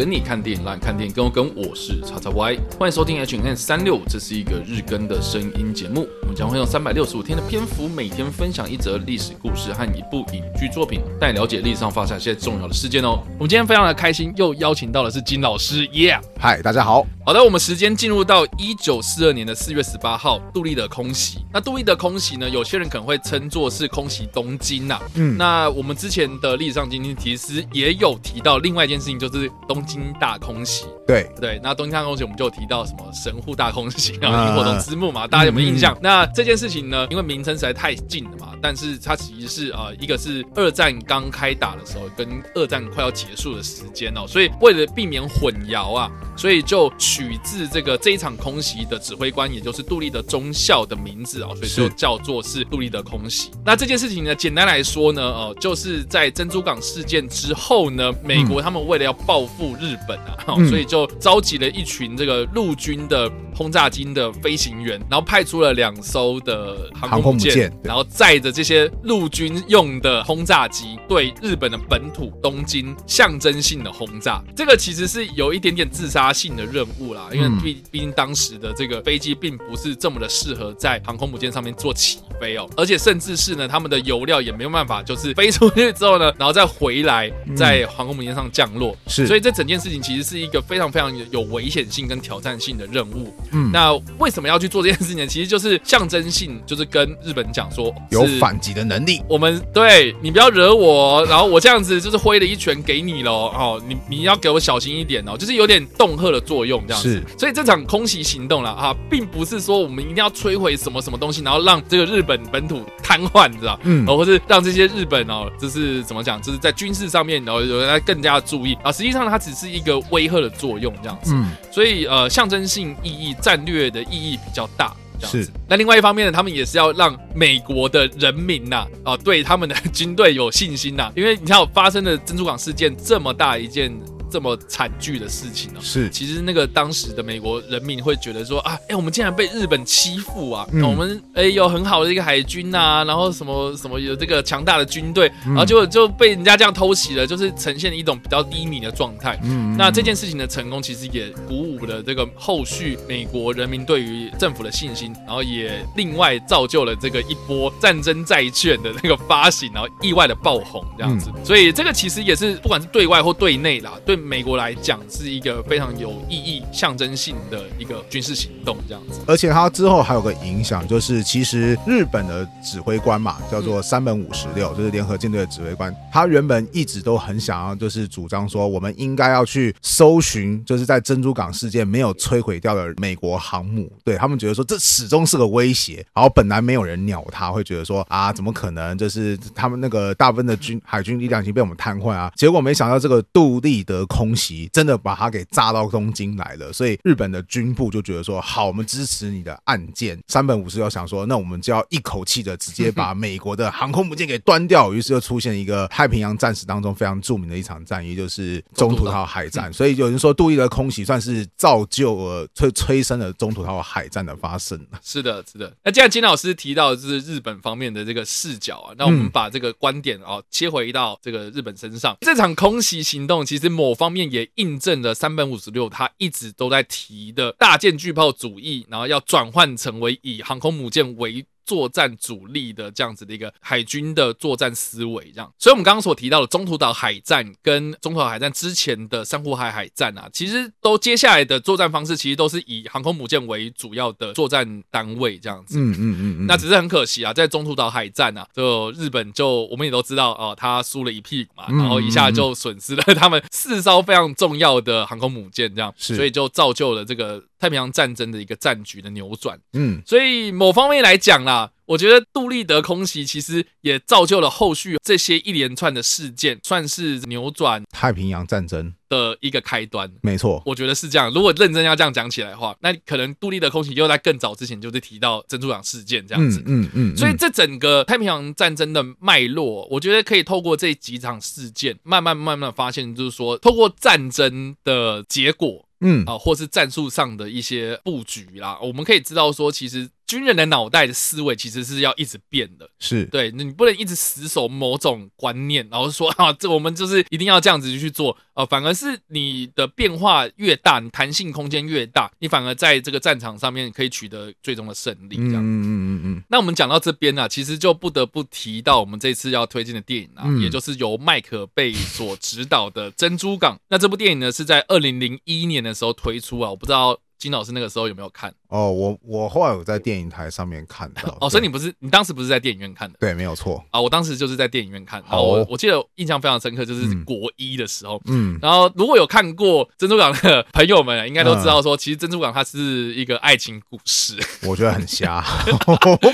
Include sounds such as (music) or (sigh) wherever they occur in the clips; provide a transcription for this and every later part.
跟你看电影，让你看电影跟我跟。我是叉叉 Y，欢迎收听 H N 三六五，这是一个日更的声音节目。我们将会用三百六十五天的篇幅，每天分享一则历史故事和一部影剧作品，带你了解历史上发生一些重要的事件哦。我们今天非常的开心，又邀请到的是金老师，耶！嗨，大家好。好的，我们时间进入到一九四二年的四月十八号，杜立的空袭。那杜立的空袭呢，有些人可能会称作是空袭东京呐、啊。嗯，那我们之前的历史上今天其实也有提到另外一件事情，就是东京大空袭。对对，那东京大空袭我们就有提到什么神户大空袭啊、萤火虫之墓嘛，大家有没有印象？嗯、那这件事情呢，因为名称实在太近了嘛，但是它其实是呃，一个是二战刚开打的时候，跟二战快要结束的时间哦，所以为了避免混淆啊，所以就取自这个这一场空袭的指挥官，也就是杜立德中校的名字哦，所以就叫做是杜立德空袭。那这件事情呢，简单来说呢，呃，就是在珍珠港事件之后呢，美国他们为了要报复日本啊，嗯、所以就召集了一群这个陆军的轰炸机的飞行员，然后派出了两艘的航空母舰，然后载着这些陆军用的轰炸机，对日本的本土东京象征性的轰炸。这个其实是有一点点自杀性的任务啦，因为毕毕竟当时的这个飞机并不是这么的适合在航空母舰上面做起飞哦，而且甚至是呢，他们的油料也没有办法，就是飞出去之后呢，然后再回来在航空母舰上降落。是，所以这整件事情其实是一个非常非常有危险性跟挑战性的任务。嗯，那为什么要去做这件事情呢？其实就是象征性，就是跟日本讲说有反击的能力。我们对你不要惹我，然后我这样子就是挥了一拳给你喽。哦，你你要给我小心一点哦，就是有点恫吓的作用这样子。所以这场空袭行动了啊，并不是说我们一定要摧毁什么什么东西，然后让这个日本本土瘫痪，你知道？嗯，或是让这些日本哦，就是怎么讲，就是在军事上面然后有人更加注意啊。实际上它只是一个威吓的作用这样子。嗯，所以呃，象征性意义。战略的意义比较大，这样子。是。那另外一方面呢，他们也是要让美国的人民呐，啊，对他们的 (laughs) 军队有信心呐，因为你看发生的珍珠港事件这么大一件。这么惨剧的事情呢？是，其实那个当时的美国人民会觉得说啊，哎，我们竟然被日本欺负啊！我们哎有很好的一个海军呐，然后什么什么有这个强大的军队，然后就就被人家这样偷袭了，就是呈现一种比较低迷的状态。嗯，那这件事情的成功，其实也鼓舞了这个后续美国人民对于政府的信心，然后也另外造就了这个一波战争债券的那个发行，然后意外的爆红这样子。所以这个其实也是不管是对外或对内啦，对。美国来讲是一个非常有意义、象征性的一个军事行动，这样子。而且它之后还有个影响，就是其实日本的指挥官嘛，叫做山本五十六，就是联合舰队的指挥官，他原本一直都很想要，就是主张说，我们应该要去搜寻，就是在珍珠港事件没有摧毁掉的美国航母。对，他们觉得说，这始终是个威胁。然后本来没有人鸟他，会觉得说啊，怎么可能？就是他们那个大部分的军海军力量已经被我们瘫痪啊。结果没想到这个杜立德空袭真的把他给炸到东京来了，所以日本的军部就觉得说，好，我们支持你的案件。山本五十六想说，那我们就要一口气的直接把美国的航空母舰给端掉。于是又出现一个太平洋战史当中非常著名的一场战役，就是中途岛海战。所以有人说，杜立德空袭算是造就了催催生了中途岛海战的发生。(laughs) 是的，是的。那既然金老师提到的是日本方面的这个视角啊，那我们把这个观点啊切回到这个日本身上。这场空袭行动其实某方面也印证了三本五十六他一直都在提的大舰巨炮主义，然后要转换成为以航空母舰为作战主力的这样子的一个海军的作战思维，这样，所以我们刚刚所提到的中途岛海战跟中途岛海战之前的珊瑚海海战啊，其实都接下来的作战方式其实都是以航空母舰为主要的作战单位这样子。嗯嗯嗯嗯。那只是很可惜啊，在中途岛海战啊，就日本就我们也都知道哦，他输了一屁股嘛，然后一下就损失了他们四艘非常重要的航空母舰，这样，所以就造就了这个。太平洋战争的一个战局的扭转，嗯，所以某方面来讲啦，我觉得杜立德空袭其实也造就了后续这些一连串的事件，算是扭转太平洋战争的一个开端。没错，我觉得是这样。如果认真要这样讲起来的话，那可能杜立德空袭又在更早之前就是提到珍珠港事件这样子，嗯嗯，嗯。所以这整个太平洋战争的脉络，我觉得可以透过这几场事件，慢慢慢慢发现，就是说，透过战争的结果。嗯啊，或是战术上的一些布局啦，我们可以知道说，其实军人的脑袋的思维其实是要一直变的，是对，你不能一直死守某种观念，然后说 (laughs) 啊，这我们就是一定要这样子去做，呃，反而是你的变化越大，你弹性空间越大，你反而在这个战场上面可以取得最终的胜利。这样，嗯嗯嗯嗯。那我们讲到这边呢、啊，其实就不得不提到我们这次要推荐的电影啊，嗯、也就是由麦克贝所执导的《珍珠港》。那这部电影呢，是在二零零一年的时候推出啊，我不知道金老师那个时候有没有看。哦，我我后来有在电影台上面看到哦，所以你不是你当时不是在电影院看的？对，没有错啊，我当时就是在电影院看。好，我我记得印象非常深刻，就是国一的时候，嗯，然后如果有看过《珍珠港》的朋友们，应该都知道说，其实《珍珠港》它是一个爱情故事。(laughs) 我觉得很瞎，我不，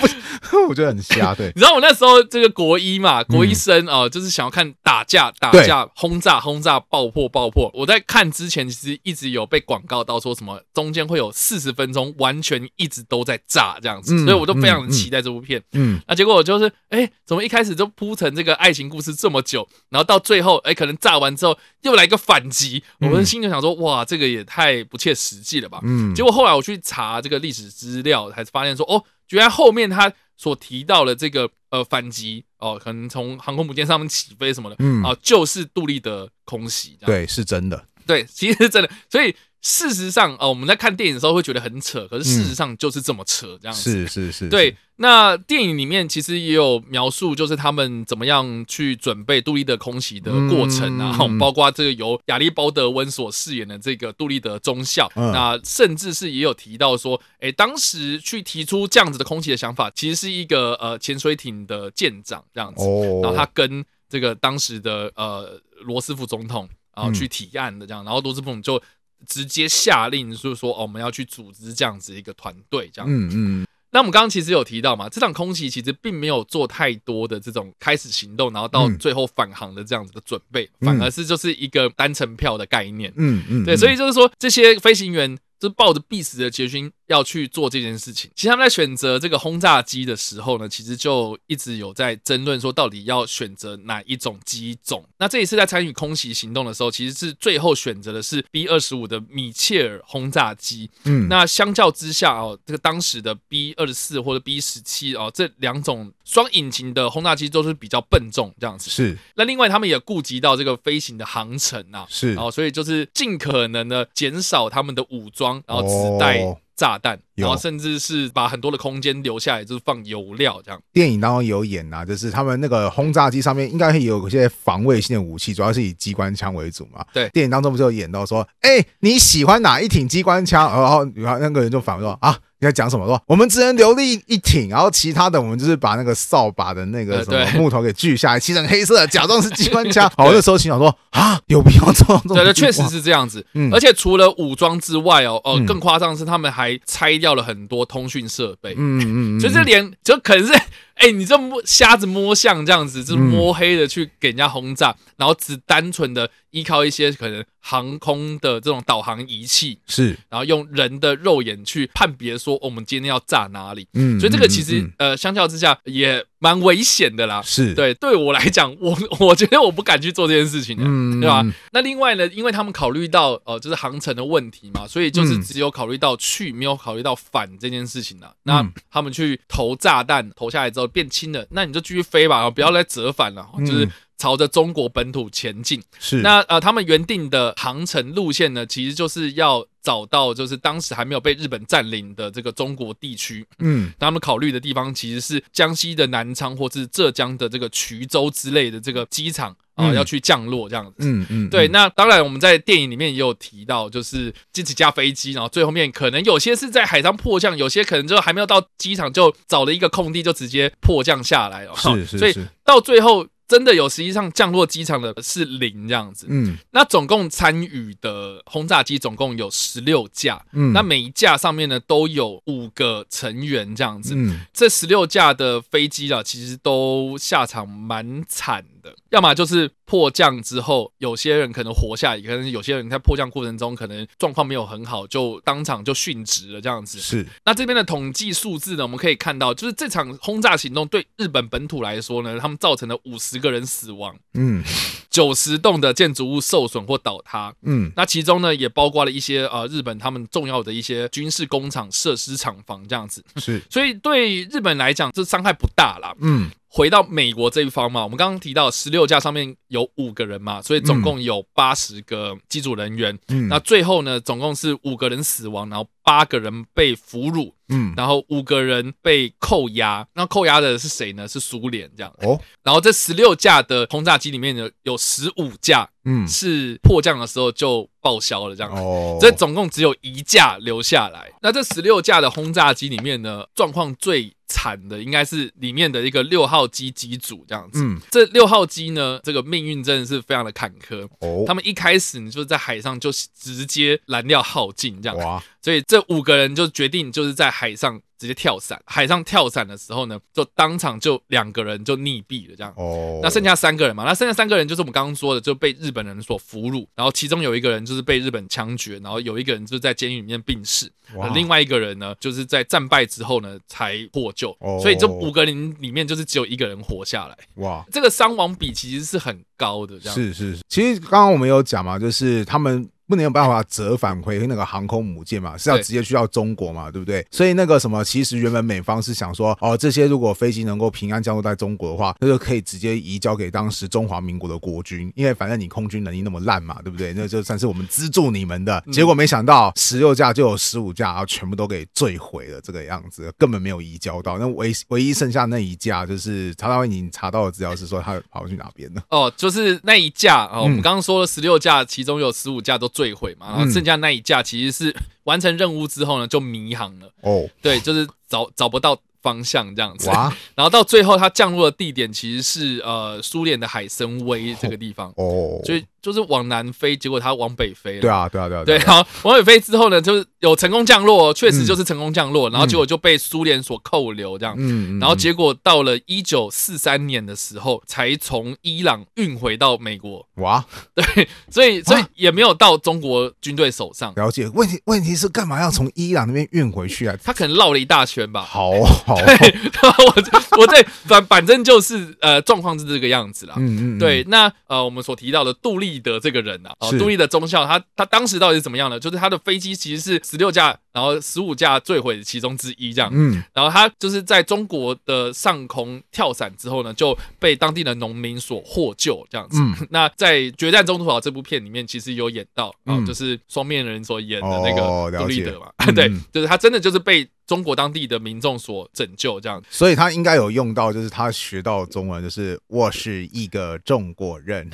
我觉得很瞎。对，(laughs) 你知道我那时候这个国一嘛，国一生啊，就是想要看打架、打架、轰炸、轰炸、爆破、爆破。我在看之前，其实一直有被广告到说什么中间会有四十分钟完全一直都在炸这样子，所以我都非常的期待这部片。嗯，那结果我就是，哎，怎么一开始就铺成这个爱情故事这么久，然后到最后，哎，可能炸完之后又来个反击，我们心里想说，哇，这个也太不切实际了吧。嗯，结果后来我去查这个历史资料，才发现说，哦，居然后面他所提到的这个呃反击哦，可能从航空母舰上面起飞什么的，嗯啊，就是杜立德空袭。对，是真的。对，其实是真的，所以。事实上，呃，我们在看电影的时候会觉得很扯，可是事实上就是这么扯，这样子。是是是。对，那电影里面其实也有描述，就是他们怎么样去准备杜立德空袭的过程啊，(laughs) 包括这个由亚历鲍德温所饰演的这个杜立德中校，那甚至是也有提到说，哎，当时去提出这样子的空袭的想法，其实是一个呃潜水艇的舰长这样子，然后他跟这个当时的呃罗斯福总统然后去提案的这样，然后罗斯福总就。直接下令，就是说，哦，我们要去组织这样子一个团队，这样。嗯嗯。那我们刚刚其实有提到嘛，这场空袭其实并没有做太多的这种开始行动，然后到最后返航的这样子的准备，反而是就是一个单程票的概念。嗯嗯。对，所以就是说，这些飞行员就抱着必死的决心。要去做这件事情，其实他们在选择这个轰炸机的时候呢，其实就一直有在争论说，到底要选择哪一种机种。那这一次在参与空袭行动的时候，其实是最后选择的是 B 二十五的米切尔轰炸机。嗯，那相较之下哦，这个当时的 B 二十四或者 B 十七哦，这两种双引擎的轰炸机都是比较笨重这样子。是。那另外他们也顾及到这个飞行的航程啊，是。然后所以就是尽可能的减少他们的武装，然后只带。炸弹，然后甚至是把很多的空间留下来，就是放油料这样。电影当中有演啊，就是他们那个轰炸机上面应该会有一些防卫性的武器，主要是以机关枪为主嘛。对，电影当中不是有演到说，哎，你喜欢哪一挺机关枪？然后然后那个人就反问说啊。你在讲什么？说我们只能留力一一挺，然后其他的我们就是把那个扫把的那个什么木头给锯下来，漆成黑色，假装是机关枪。(laughs) 好，那时候心想说啊，有必要这样做？对，确实是这样子。嗯，而且除了武装之外哦，哦，更夸张的是他们还拆掉了很多通讯设备。嗯嗯嗯，就是连就可能是。(laughs) 哎、欸，你这摸瞎子摸象这样子，就是摸黑的去给人家轰炸，嗯、然后只单纯的依靠一些可能航空的这种导航仪器，是，然后用人的肉眼去判别说我们今天要炸哪里。嗯，所以这个其实、嗯、呃，相较之下也蛮危险的啦。是对，对我来讲，我 (laughs) 我觉得我不敢去做这件事情的，嗯、对吧？那另外呢，因为他们考虑到呃，就是航程的问题嘛，所以就是只有考虑到去，没有考虑到返这件事情了。那他们去投炸弹，投下来之后。变轻了，那你就继续飞吧，不要再折返了，就是朝着中国本土前进。是，那呃，他们原定的航程路线呢，其实就是要找到就是当时还没有被日本占领的这个中国地区。嗯，他们考虑的地方其实是江西的南昌或是浙江的这个衢州之类的这个机场。啊，要去降落这样子，嗯嗯，对。那当然，我们在电影里面也有提到，就是这几架飞机，然后最后面可能有些是在海上迫降，有些可能就还没有到机场就找了一个空地就直接迫降下来了。是是是。所以到最后真的有实际上降落机场的是零这样子。嗯。那总共参与的轰炸机总共有十六架，嗯，那每一架上面呢都有五个成员这样子。嗯。这十六架的飞机啊，其实都下场蛮惨。的，要么就是迫降之后，有些人可能活下来，可能有些人在迫降过程中可能状况没有很好，就当场就殉职了这样子。是。那这边的统计数字呢，我们可以看到，就是这场轰炸行动对日本本土来说呢，他们造成了五十个人死亡，嗯，九十栋的建筑物受损或倒塌，嗯，那其中呢也包括了一些呃日本他们重要的一些军事工厂设施厂房这样子。是。所以对日本来讲，这伤害不大啦。嗯。回到美国这一方嘛，我们刚刚提到十六架上面有五个人嘛，所以总共有八十个机组人员。嗯，那最后呢，总共是五个人死亡，然后八个人被俘虏。嗯，然后五个人被扣押。那扣押的是谁呢？是苏联这样。哦，然后这十六架的轰炸机里面呢，有十五架，嗯，是迫降的时候就报销了这样。哦，这总共只有一架留下来。那这十六架的轰炸机里面呢，状况最惨的应该是里面的一个六号机机组这样子。嗯，这六号机呢，这个命运真的是非常的坎坷。哦，他们一开始你，就是在海上就直接燃料耗尽这样。哇，所以这五个人就决定就是在海上。直接跳伞，海上跳伞的时候呢，就当场就两个人就溺毙了，这样。哦。那剩下三个人嘛，那剩下三个人就是我们刚刚说的，就被日本人所俘虏，然后其中有一个人就是被日本枪决，然后有一个人就是在监狱里面病逝，哇另外一个人呢，就是在战败之后呢才获救。哦。所以这五个人里面就是只有一个人活下来。哇。这个伤亡比其实是很高的，这样。是是是。其实刚刚我们有讲嘛，就是他们。不能有办法折返回那个航空母舰嘛，是要直接去到中国嘛，对，对不对？所以那个什么，其实原本美方是想说，哦，这些如果飞机能够平安降落在中国的话，那就可以直接移交给当时中华民国的国军，因为反正你空军能力那么烂嘛，对不对？那就算是我们资助你们的。结果没想到十六架就有十五架，然后全部都给坠毁了，这个样子根本没有移交到。那唯唯一剩下那一架，就是查到已经查到的资料是说他跑去哪边了？哦，就是那一架哦，我们刚刚说了十六架，其中有十五架都坠毁嘛，然后。剩下那一架其实是 (laughs) 完成任务之后呢，就迷航了。哦，对，就是找找不到。方向这样子，哇 (laughs) 然后到最后它降落的地点其实是呃苏联的海参崴这个地方哦，所以就是往南飞，结果它往北飞了。对啊，对啊，对啊，对。然后往北飞之后呢，就是有成功降落，确实就是成功降落，嗯、然后结果就被苏联所扣留这样。嗯，然后结果到了一九四三年的时候，才从伊朗运回到美国。哇，(laughs) 对，所以所以也没有到中国军队手上。了解。问题问题是干嘛要从伊朗那边运回去啊？他可能绕了一大圈吧。好 (laughs) 好。对，我 (laughs) 我对反反正就是呃状况是这个样子啦。嗯嗯，对，那呃我们所提到的杜立德这个人啊，哦，是杜立德中校他他当时到底是怎么样呢？就是他的飞机其实是十六架，然后十五架坠毁其中之一这样。嗯，然后他就是在中国的上空跳伞之后呢，就被当地的农民所获救这样子。嗯，(laughs) 那在《决战中途岛》这部片里面，其实有演到啊，就是双面人所演的那个杜立德嘛。(laughs) 对，就是他真的就是被。中国当地的民众所拯救这样，所以他应该有用到，就是他学到中文，就是我是一个中国人，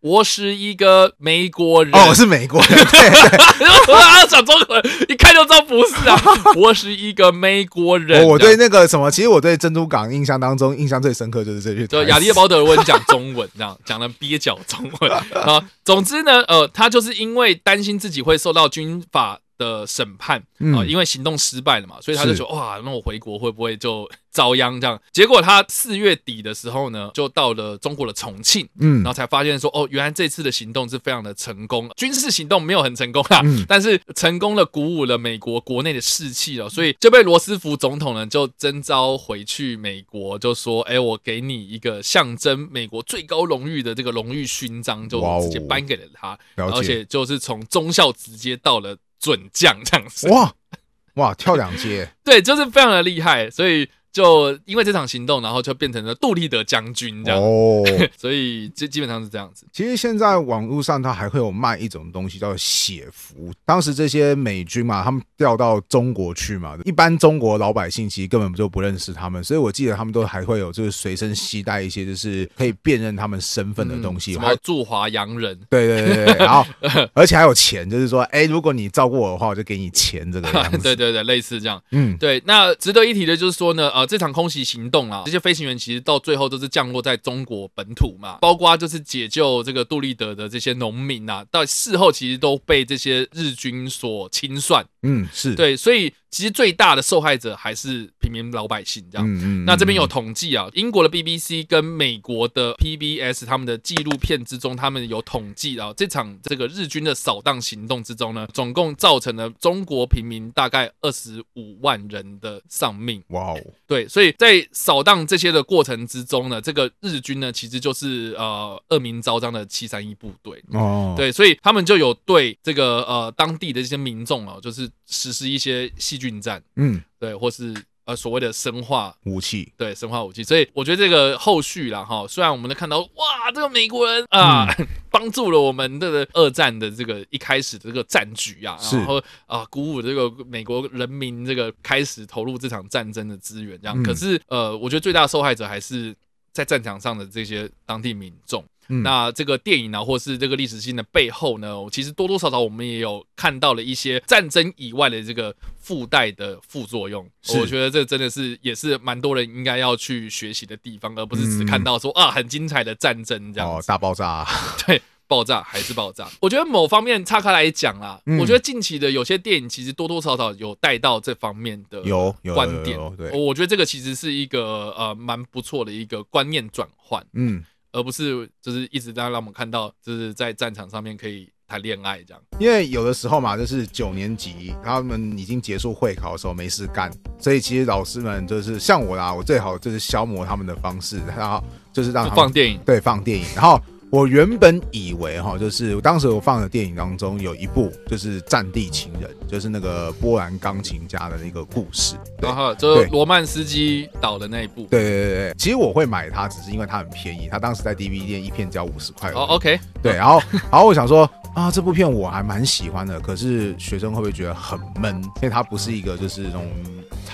我是一个美国人。哦，我是美国人，对 (laughs) 对，我要讲中文，一看就知道不是啊。(laughs) 我是一个美国人。我对那个什么，其实我对珍珠港印象当中印象最深刻就是这句，就亚历鲍德温讲中文这样，(laughs) 讲的蹩脚中文啊。总之呢，呃，他就是因为担心自己会受到军法的审判啊，因为行动失败了嘛，所以他就说哇，那我回国会不会就 (laughs) 遭殃这样？结果他四月底的时候呢，就到了中国的重庆，嗯，然后才发现说哦，原来这次的行动是非常的成功，军事行动没有很成功啊，但是成功的鼓舞了美国国内的士气了，所以就被罗斯福总统呢就征召回去美国，就说哎，我给你一个象征美国最高荣誉的这个荣誉勋章，就直接颁给了他，而且就是从中校直接到了。准将这样子，哇哇跳两阶，(laughs) 对，就是非常的厉害，所以。就因为这场行动，然后就变成了杜立德将军这样哦，(laughs) 所以这基本上是这样子。其实现在网络上他还会有卖一种东西叫血符。当时这些美军嘛，他们调到中国去嘛，一般中国老百姓其实根本就不认识他们，所以我记得他们都还会有就是随身携带一些就是可以辨认他们身份的东西，什么驻华洋人，对对对对，(laughs) 然后而且还有钱，就是说，哎，如果你照顾我的话，我就给你钱，这个 (laughs) 样子。对对对，类似这样。嗯，对。那值得一提的就是说呢，呃，这场空袭行动啊，这些飞行员其实到最后都是降落在中国本土嘛，包括就是解救这个杜立德的这些农民啊，到事后其实都被这些日军所清算。嗯，是对，所以其实最大的受害者还是平民老百姓这样。嗯嗯。那这边有统计啊，英国的 BBC 跟美国的 PBS 他们的纪录片之中，他们有统计啊，这场这个日军的扫荡行动之中呢，总共造成了中国平民大概二十五万人的丧命。哇哦。对，所以在扫荡这些的过程之中呢，这个日军呢，其实就是呃恶名昭彰的七三一部队。哦。对，所以他们就有对这个呃当地的这些民众啊，就是实施一些细菌战。嗯。对，或是。呃，所谓的生化武器，对，生化武器，所以我觉得这个后续啦，哈，虽然我们能看到，哇，这个美国人啊，帮、嗯、(laughs) 助了我们的二战的这个一开始的这个战局啊，然后啊，鼓舞这个美国人民这个开始投入这场战争的资源，这样，嗯、可是呃，我觉得最大的受害者还是在战场上的这些当地民众。嗯、那这个电影呢，或是这个历史性的背后呢，其实多多少少我们也有看到了一些战争以外的这个附带的副作用。是我觉得这真的是也是蛮多人应该要去学习的地方，而不是只看到说、嗯、啊很精彩的战争这样哦，大爆炸、啊，(laughs) 对，爆炸还是爆炸。我觉得某方面岔开来讲啦，嗯、我觉得近期的有些电影其实多多少少有带到这方面的有观点。对，我觉得这个其实是一个呃蛮不错的一个观念转换。嗯。而不是就是一直在让我们看到，就是在战场上面可以谈恋爱这样。因为有的时候嘛，就是九年级他们已经结束会考的时候没事干，所以其实老师们就是像我啦，我最好就是消磨他们的方式，然后就是让放电影，对，放电影，然后。我原本以为哈，就是当时我放的电影当中有一部就是《战地情人》，就是那个波兰钢琴家的那个故事，然后就是罗曼斯基导的那一部。对对对对，其实我会买它，只是因为它很便宜，它当时在 DVD 店一片只要五十块。哦，OK。对，然后然后我想说啊，这部片我还蛮喜欢的，可是学生会不会觉得很闷？因为它不是一个就是那种。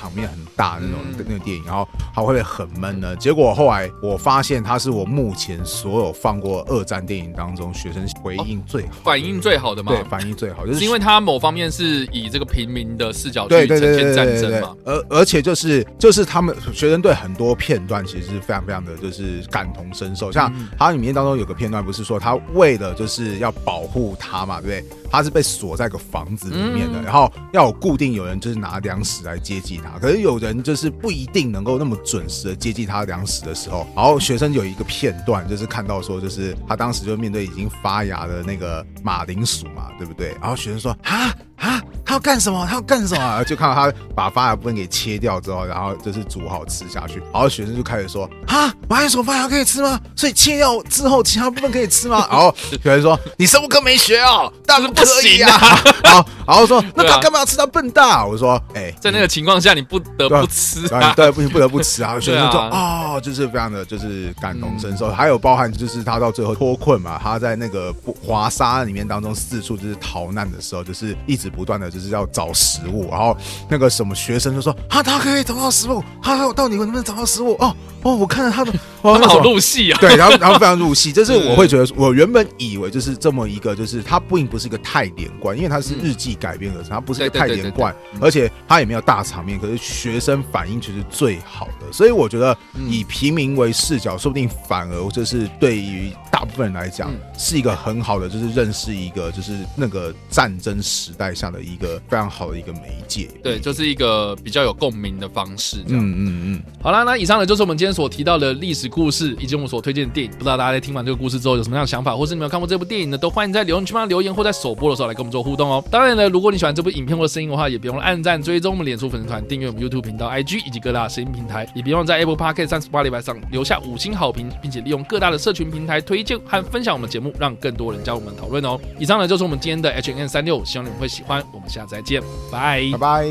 场面很大那种那个电影，然后它会不会很闷呢？结果后来我发现，它是我目前所有放过二战电影当中学生回应最好、反应最好的嘛？对，反应最好，就是因为它某方面是以这个平民的视角去呈现战争嘛。而而且就是就是他们学生对很多片段其实是非常非常的就是感同身受。像它里面当中有个片段，不是说他为了就是要保护他嘛，对不对？他是被锁在个房子里面的，然后要有固定有人就是拿粮食来接济他。可是有人就是不一定能够那么准时的接济他粮食的时候，然后学生有一个片段，就是看到说，就是他当时就面对已经发芽的那个马铃薯嘛，对不对？然后学生说啊。啊，他要干什么？他要干什么？就看到他把发芽部分给切掉之后，然后就是煮好吃下去。然后学生就开始说：“啊，马铃薯发芽可以吃吗？所以切掉之后，其他部分可以吃吗？”然后学生说：“你生物课没学哦，当然不可以啊。” (laughs) 然后然后说：“那他干嘛要吃到笨蛋？”我说：“哎，在那个情况下，你不得不吃啊，对，不行，不得不吃啊。(laughs) ”学生说：“哦，就是非常的就是感同身受。还有包含就是他到最后脱困嘛，他在那个华沙里面当中四处就是逃难的时候，就是一直。不断的就是要找食物，然后那个什么学生就说啊，他可以找到食物，他到底能不能找到食物？哦哦，我看到他的，他们好入戏啊，(laughs) 对，然后 (laughs) 然后非常入戏，就是我会觉得，我原本以为就是这么一个，就是他并不是一个太连贯，因为他是日记改编而成，他不是一个太连贯，而且他也没有大场面，可是学生反应却是最好的，所以我觉得以平民为视角，说不定反而就是对于大部分人来讲是一个很好的，就是认识一个就是那个战争时代下的一个非常好的一个媒介，对，就是一个比较有共鸣的方式。嗯嗯嗯。好啦，那以上呢就是我们今天所提到的历史故事，以及我们所推荐的电影。不知道大家在听完这个故事之后有什么样的想法，或是你们有看过这部电影呢？都欢迎在留言区帮留言，或在首播的时候来跟我们做互动哦。当然呢，如果你喜欢这部影片或声音的话，也别忘了按赞、追踪我们脸书粉丝团、订阅我们 YouTube 频道、IG 以及各大声音平台，也别忘在 Apple Podcast 三十八礼拜上留下五星好评，并且利用各大的社群平台推荐和分享我们节目，让更多人加入我们讨论哦。以上呢就是我们今天的 H N 三六希望你们会喜欢。我们下次再见。拜拜。